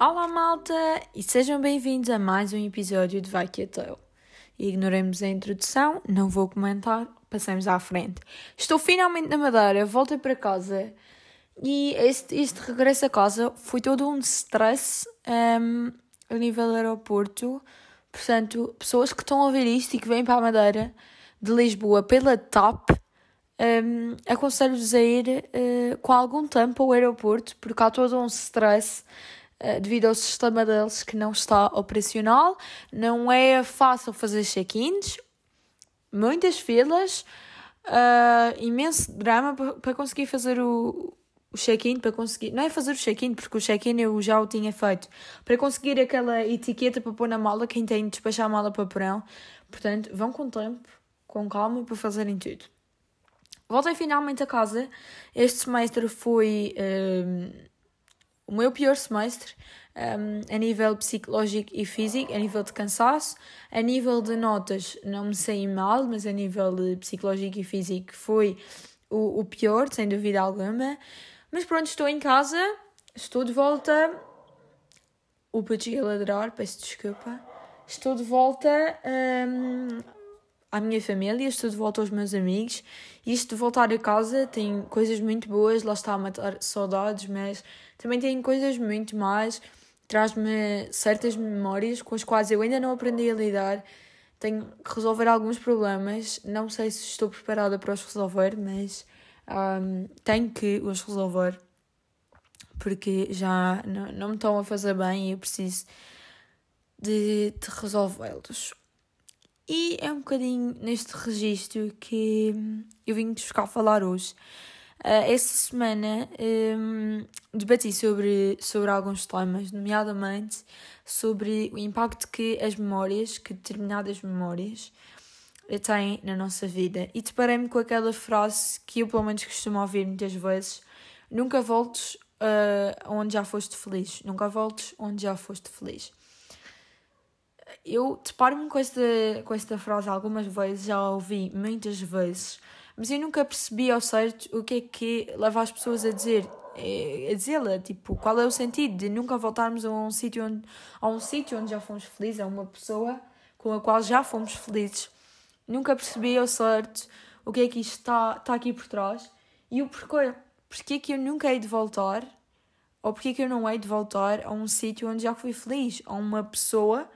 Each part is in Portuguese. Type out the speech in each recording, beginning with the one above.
Olá malta e sejam bem-vindos a mais um episódio de Vai Que Teu. Ignoremos a introdução, não vou comentar, passamos à frente. Estou finalmente na Madeira, voltei para casa e este, este regresso a casa foi todo um stress um, a nível aeroporto. Portanto, pessoas que estão a ouvir isto e que vêm para a Madeira de Lisboa pela TAP, um, aconselho-vos a ir uh, com algum tempo ao aeroporto, porque há todo um stress uh, devido ao sistema deles que não está operacional. Não é fácil fazer check-ins, muitas filas, uh, imenso drama para conseguir fazer o, o check-in para conseguir. Não é fazer o check-in, porque o check-in eu já o tinha feito. Para conseguir aquela etiqueta para pôr na mala, quem tem de despachar a mala para porão. Portanto, vão com tempo, com calma para fazerem tudo. Voltei finalmente a casa. Este semestre foi um, o meu pior semestre um, a nível psicológico e físico, a nível de cansaço. A nível de notas, não me saí mal, mas a nível psicológico e físico foi o, o pior, sem dúvida alguma. Mas pronto, estou em casa, estou de volta. O podia ladrar, peço desculpa. Estou de volta um, à minha família, estou de volta aos meus amigos. Isto de voltar a casa tem coisas muito boas, lá está a matar saudades, mas também tem coisas muito más. Traz-me certas memórias com as quais eu ainda não aprendi a lidar. Tenho que resolver alguns problemas. Não sei se estou preparada para os resolver, mas um, tenho que os resolver porque já não, não me estão a fazer bem e eu preciso de, de resolvê-los. E é um bocadinho neste registro que eu vim buscar falar hoje. Uh, esta semana um, debati sobre, sobre alguns temas, nomeadamente sobre o impacto que as memórias, que determinadas memórias, tem na nossa vida. E deparei-me com aquela frase que eu, pelo menos, costumo ouvir muitas vezes: Nunca voltes uh, onde já foste feliz. Nunca voltes onde já foste feliz. Eu deparo-me com esta, com esta frase algumas vezes, já a ouvi muitas vezes, mas eu nunca percebi ao certo o que é que leva as pessoas a dizer a dizê-la, tipo, qual é o sentido de nunca voltarmos a um sítio onde, a um sítio onde já fomos felizes, a uma pessoa com a qual já fomos felizes nunca percebi ao certo o que é que isto está, está aqui por trás e o porquê. Porquê que eu nunca hei de voltar ou porquê que eu não hei de voltar a um sítio onde já fui feliz, a uma pessoa,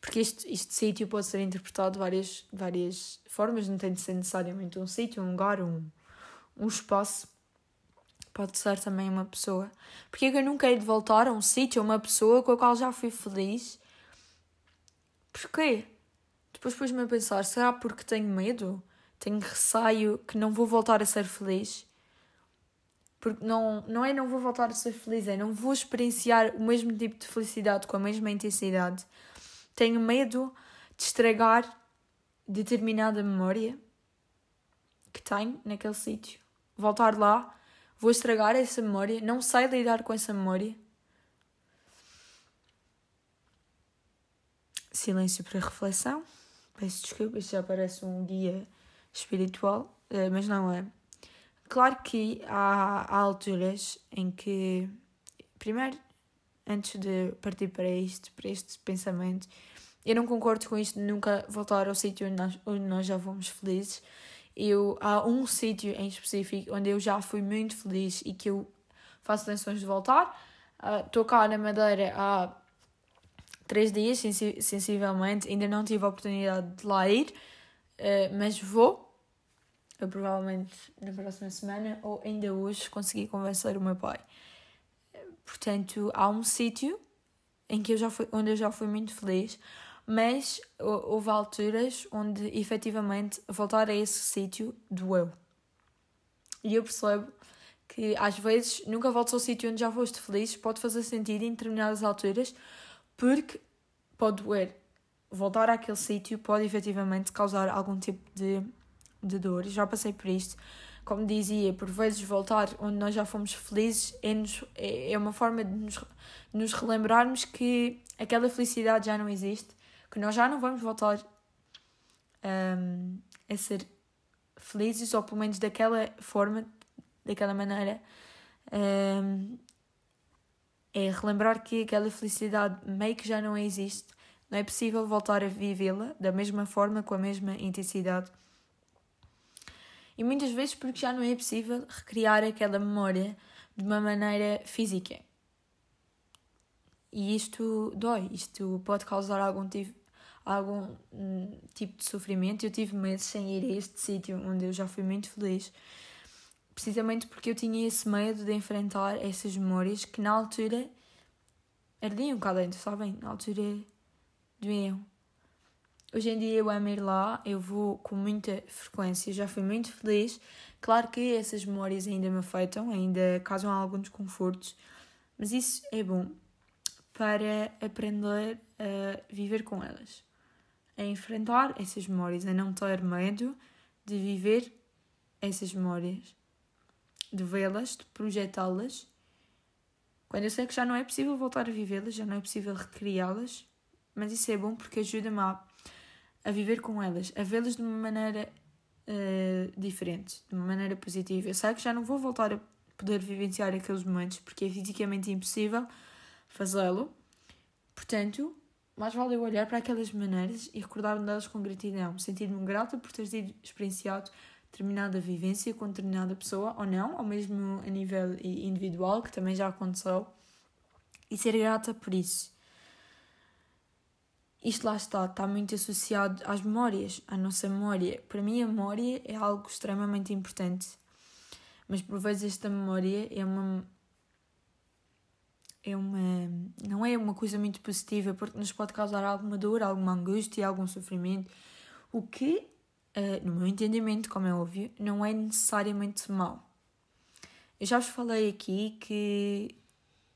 porque este, este sítio pode ser interpretado de várias, várias formas, não tem de ser necessariamente um sítio, um lugar, um, um espaço. Pode ser também uma pessoa. Porquê que eu nunca hei de voltar a um sítio, a uma pessoa com a qual já fui feliz? Porquê? Depois pus-me a pensar: será porque tenho medo? Tenho receio que não vou voltar a ser feliz? Porque não, não é não vou voltar a ser feliz, é não vou experienciar o mesmo tipo de felicidade com a mesma intensidade. Tenho medo de estragar determinada memória que tenho naquele sítio. Voltar lá, vou estragar essa memória, não sei lidar com essa memória. Silêncio para reflexão. Peço desculpa, isto já parece um guia espiritual, eh, mas não é. Claro que há, há alturas em que, primeiro, antes de partir para isto, para este pensamento, eu não concordo com isto de nunca voltar ao sítio onde nós, onde nós já fomos felizes. Eu, há um sítio em específico onde eu já fui muito feliz e que eu faço tensões de voltar. Estou uh, cá na Madeira há três dias, sensivelmente. Ainda não tive a oportunidade de lá ir, uh, mas vou. Eu provavelmente na próxima semana ou ainda hoje consegui convencer o meu pai. Portanto, há um sítio em que eu já fui, onde eu já fui muito feliz, mas houve alturas onde efetivamente voltar a esse sítio doeu. E eu percebo que às vezes nunca voltas ao sítio onde já foste feliz, pode fazer sentido em determinadas alturas, porque pode doer. Voltar àquele sítio pode efetivamente causar algum tipo de, de dor. Já passei por isto. Como dizia, por vezes voltar onde nós já fomos felizes é, nos, é, é uma forma de nos, nos relembrarmos que aquela felicidade já não existe, que nós já não vamos voltar um, a ser felizes, ou pelo menos daquela forma, daquela maneira, um, é relembrar que aquela felicidade meio que já não existe, não é possível voltar a vivê-la da mesma forma, com a mesma intensidade. E muitas vezes porque já não é possível recriar aquela memória de uma maneira física. E isto dói, isto pode causar algum tipo, algum hum, tipo de sofrimento. Eu tive meses sem ir a este sítio onde eu já fui muito feliz, precisamente porque eu tinha esse medo de enfrentar essas memórias que na altura ardiam cá dentro, sabem? Na altura doíam. Hoje em dia eu amo ir lá, eu vou com muita frequência, já fui muito feliz. Claro que essas memórias ainda me afetam, ainda causam alguns desconfortos, mas isso é bom para aprender a viver com elas, a enfrentar essas memórias, a não ter medo de viver essas memórias, de vê-las, de projetá-las. Quando eu sei que já não é possível voltar a vivê-las, já não é possível recriá-las, mas isso é bom porque ajuda-me a, a viver com elas, a vê-las de uma maneira uh, diferente, de uma maneira positiva. Eu sei que já não vou voltar a poder vivenciar aqueles momentos porque é fisicamente impossível fazê-lo. Portanto, mais vale eu olhar para aquelas maneiras e recordar-me delas com gratidão, sentir-me grata por ter sido experienciado determinada vivência com determinada pessoa ou não, ou mesmo a nível individual, que também já aconteceu, e ser grata por isso. Isto lá está, está muito associado às memórias, à nossa memória. Para mim, a memória é algo extremamente importante, mas por vezes esta memória é uma é uma, não é uma coisa muito positiva porque nos pode causar alguma dor, alguma angústia, algum sofrimento, o que, uh, no meu entendimento, como é óbvio, não é necessariamente mau. Eu já vos falei aqui que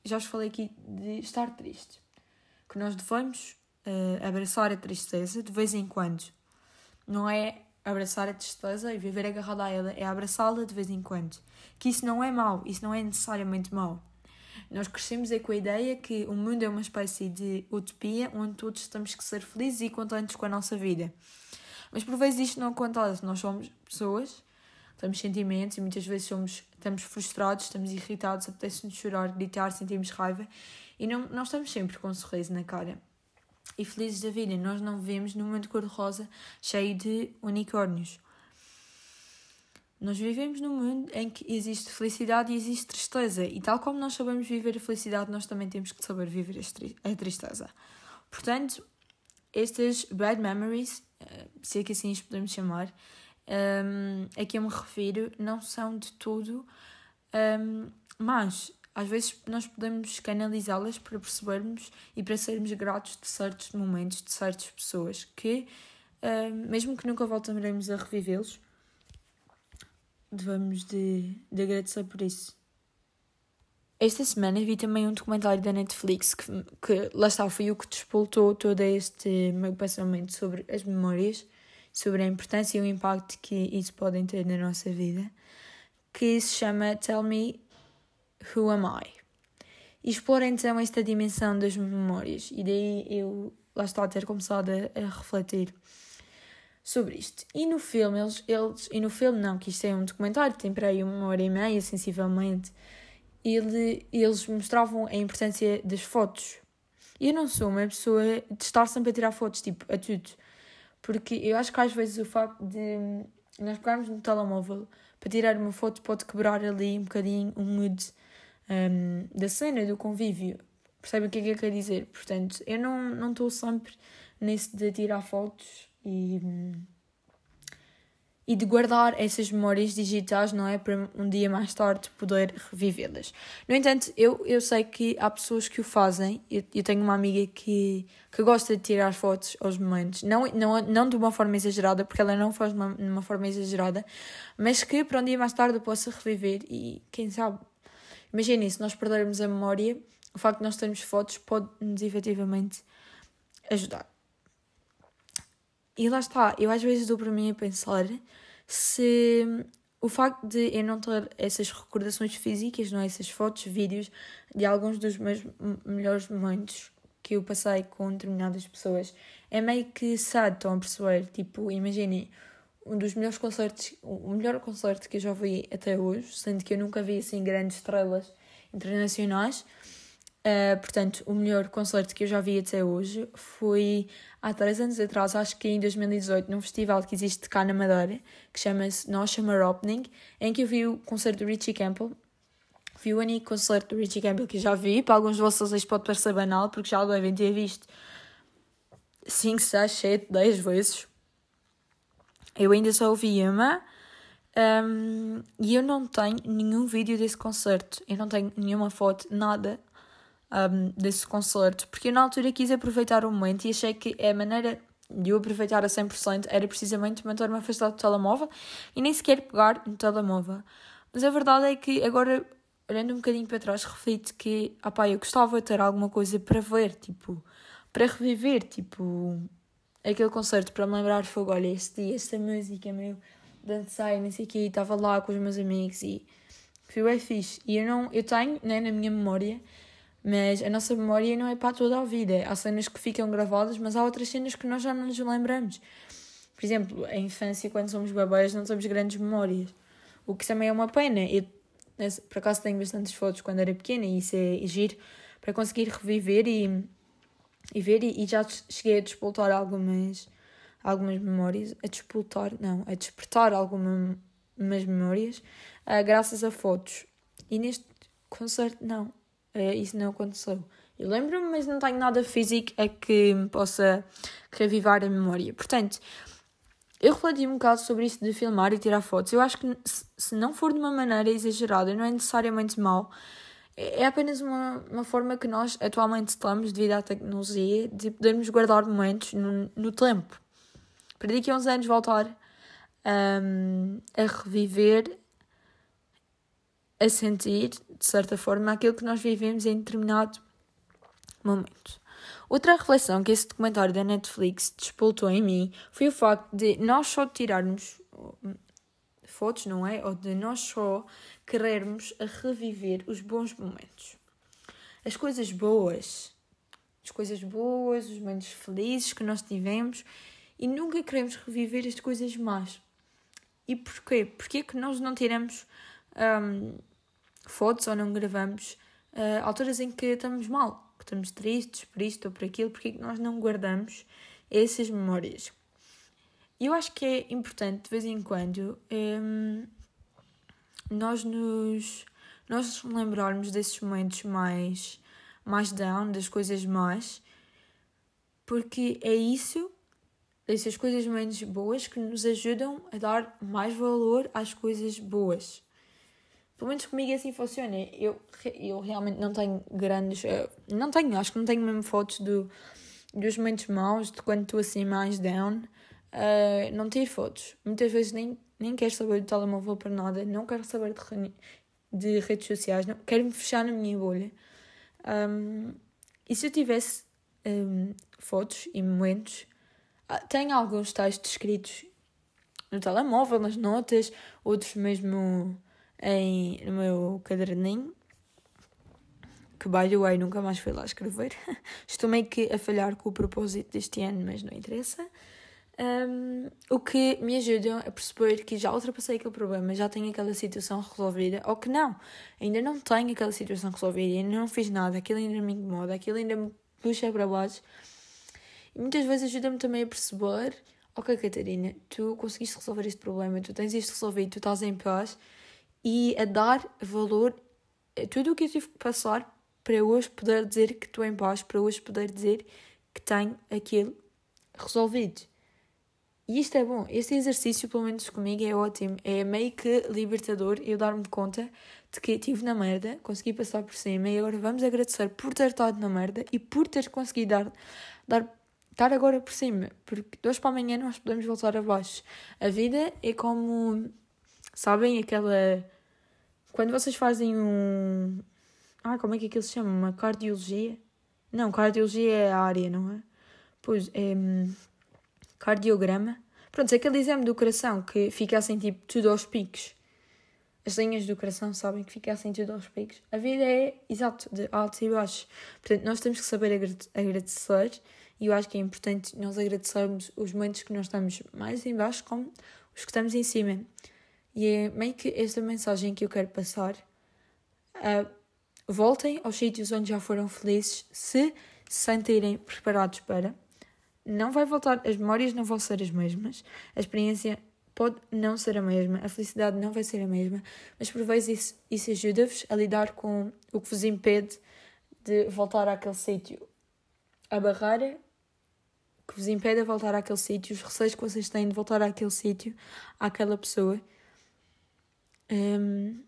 já vos falei aqui de estar triste, que nós devemos uh, abraçar a tristeza de vez em quando. Não é abraçar a tristeza e viver agarrado a ela, é abraçá-la de vez em quando. Que isso não é mau, isso não é necessariamente mau. Nós crescemos é com a ideia que o mundo é uma espécie de utopia onde todos temos que ser felizes e contentes com a nossa vida. Mas por vezes isto não acontece. Nós somos pessoas, temos sentimentos e muitas vezes somos, estamos frustrados, estamos irritados, apetece-nos chorar, gritar, sentimos raiva e não, não estamos sempre com um sorriso na cara. E felizes da vida, nós não vivemos num mundo cor-de-rosa cheio de unicórnios. Nós vivemos num mundo em que existe felicidade e existe tristeza, e tal como nós sabemos viver a felicidade, nós também temos que saber viver a tristeza. Portanto, estas bad memories, se é que assim as podemos chamar, um, a que eu me refiro, não são de tudo um, mas às vezes nós podemos canalizá-las para percebermos e para sermos gratos de certos momentos, de certas pessoas que, um, mesmo que nunca voltaremos a revivê-los, devemos de, de agradecer por isso. Esta semana vi também um documentário da Netflix que, que lá está, foi o que despoltou todo este meu pensamento sobre as memórias, sobre a importância e o impacto que isso podem ter na nossa vida, que se chama Tell Me Who Am I? E explora então esta dimensão das memórias, e daí eu lá está a ter começado a, a refletir sobre isto. E no filme, eles, eles. E no filme, não, que isto é um documentário, tem para aí uma hora e meia, sensivelmente. Ele, eles mostravam a importância das fotos. Eu não sou uma pessoa de estar sempre a tirar fotos, tipo, a tudo. Porque eu acho que às vezes o facto de nós pegarmos no telemóvel para tirar uma foto pode quebrar ali um bocadinho o mood um, da cena, do convívio. Percebem o que é que eu quero dizer? Portanto, eu não estou sempre nesse de tirar fotos e, e de guardar essas memórias digitais, não é? Para um dia mais tarde poder revivê-las. No entanto, eu, eu sei que há pessoas que o fazem. Eu, eu tenho uma amiga que, que gosta de tirar fotos aos momentos, não, não, não de uma forma exagerada, porque ela não faz de uma, de uma forma exagerada, mas que para um dia mais tarde possa reviver e quem sabe. Imaginem, se nós perdermos a memória, o facto de nós termos fotos pode-nos efetivamente ajudar. E lá está, eu às vezes dou para mim a pensar se o facto de eu não ter essas recordações físicas, não é? essas fotos, vídeos de alguns dos meus melhores momentos que eu passei com determinadas pessoas é meio que sad, estão a perceber? Tipo, imaginem, um dos melhores concertos, o melhor concerto que eu já vi até hoje, sendo que eu nunca vi assim grandes estrelas internacionais. Uh, portanto, o melhor concerto que eu já vi até hoje foi há três anos atrás, acho que em 2018, num festival que existe cá na Madeira, que chama-se No Summer Opening, em que eu vi o concerto do Richie Campbell. Vi o único concerto do Richie Campbell que eu já vi, para alguns de vocês isto pode parecer banal, porque já o devem ter visto 5, 6, 7, 10 vezes. Eu ainda só ouvi uma. Um, e eu não tenho nenhum vídeo desse concerto. Eu não tenho nenhuma foto, nada um, desse concerto. Porque eu na altura quis aproveitar o momento e achei que a maneira de eu aproveitar a 100% era precisamente manter-me afastado do telemóvel e nem sequer pegar no telemóvel. Mas a verdade é que agora, olhando um bocadinho para trás, reflito que opá, eu gostava de ter alguma coisa para ver, tipo, para reviver, tipo, aquele concerto para me lembrar, fogo, olha, este dia, esta música, meu, dancei, não sei o quê, estava lá com os meus amigos e foi bem fixe. E eu não, eu tenho, né, na minha memória, mas a nossa memória não é para toda a vida. Há cenas que ficam gravadas, mas há outras cenas que nós já não nos lembramos. Por exemplo, a infância, quando somos bebês, não temos grandes memórias. O que também é uma pena. Eu, por acaso, tenho bastantes fotos quando era pequena e isso é giro para conseguir reviver e, e ver. E, e já cheguei a despoltar algumas, algumas memórias. A despoltar, não, a despertar algumas memórias uh, graças a fotos. E neste concerto, não Uh, isso não aconteceu. Eu lembro-me, mas não tenho nada físico a que me possa revivar a memória. Portanto, eu refleti um bocado sobre isso de filmar e tirar fotos. Eu acho que se não for de uma maneira exagerada, não é necessariamente mau. É, é apenas uma, uma forma que nós atualmente estamos, devido à tecnologia, de podermos guardar momentos no, no tempo. Para daqui a uns anos voltar um, a reviver a sentir, de certa forma, aquilo que nós vivemos em determinado momento. Outra reflexão que esse documentário da Netflix despoltou em mim foi o facto de nós só tirarmos fotos, não é? Ou de nós só querermos reviver os bons momentos. As coisas boas, as coisas boas, os momentos felizes que nós tivemos e nunca queremos reviver as coisas más. E porquê? Porquê é que nós não tiramos um, fotos ou não gravamos uh, alturas em que estamos mal, que estamos tristes por isto ou por aquilo, porque é que nós não guardamos essas memórias. E eu acho que é importante, de vez em quando, um, nós nos nós nos lembrarmos desses momentos mais, mais down, das coisas más, porque é isso, essas coisas menos boas, que nos ajudam a dar mais valor às coisas boas. Pelo menos comigo assim funciona. Eu, eu realmente não tenho grandes. Eh, não tenho, acho que não tenho mesmo fotos do, dos momentos maus, de quando estou assim mais down. Uh, não tenho fotos. Muitas vezes nem, nem quero saber do telemóvel para nada, não quero saber de, de redes sociais, não, quero me fechar na minha bolha. Um, e se eu tivesse um, fotos e momentos, ah, tenho alguns textos escritos no telemóvel, nas notas, outros mesmo em, no meu caderninho, que by the way nunca mais fui lá escrever. Estou meio que a falhar com o propósito deste ano, mas não interessa. Um, o que me ajuda a perceber que já ultrapassei aquele problema, já tenho aquela situação resolvida, ou que não, ainda não tenho aquela situação resolvida, ainda não fiz nada, aquilo ainda me incomoda, aquilo ainda me puxa para baixo. E muitas vezes ajuda-me também a perceber: ok, Catarina, tu conseguiste resolver este problema, tu tens isto resolvido, tu estás em paz e a dar valor a tudo o que eu tive que passar para hoje poder dizer que estou em paz, para hoje poder dizer que tenho aquilo resolvido. E isto é bom, este exercício, pelo menos comigo, é ótimo. É meio que libertador eu dar-me conta de que estive na merda, consegui passar por cima e agora vamos agradecer por ter estado na merda e por ter conseguido dar, dar, estar agora por cima, porque de hoje para amanhã nós podemos voltar abaixo. A vida é como Sabem aquela. Quando vocês fazem um. Ah, como é que aquilo se chama? Uma cardiologia? Não, cardiologia é a área, não é? Pois, é. Cardiograma. Pronto, é aquele exame do coração que fica assim, tipo, tudo aos picos. as linhas do coração sabem que fica assim tudo aos picos. A vida é, exato, de altos e baixos. Portanto, nós temos que saber agradecer e eu acho que é importante nós agradecermos os momentos que nós estamos mais em baixo como os que estamos em cima. E é meio que esta mensagem que eu quero passar. Uh, voltem aos sítios onde já foram felizes se se sentirem preparados para. Não vai voltar, as memórias não vão ser as mesmas, a experiência pode não ser a mesma, a felicidade não vai ser a mesma, mas por vezes isso, isso ajuda-vos a lidar com o que vos impede de voltar àquele sítio. A barreira que vos impede de voltar àquele sítio, os receios que vocês têm de voltar àquele sítio, àquela pessoa. Um,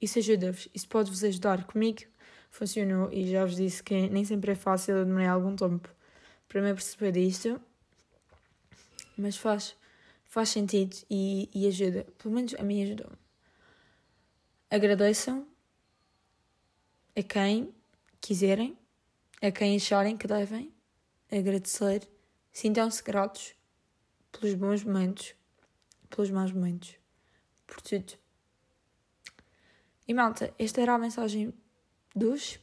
isso ajuda-vos, isso pode-vos ajudar. Comigo funcionou e já vos disse que nem sempre é fácil, eu demorei algum tempo para me perceber isto, mas faz, faz sentido e, e ajuda. Pelo menos a mim ajudou. Agradeçam a quem quiserem, a quem acharem que devem agradecer. Sintam-se gratos pelos bons momentos, pelos maus momentos, por tudo. E malta, esta era a mensagem dos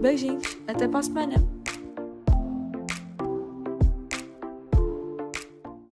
beijinhos. Até para a semana.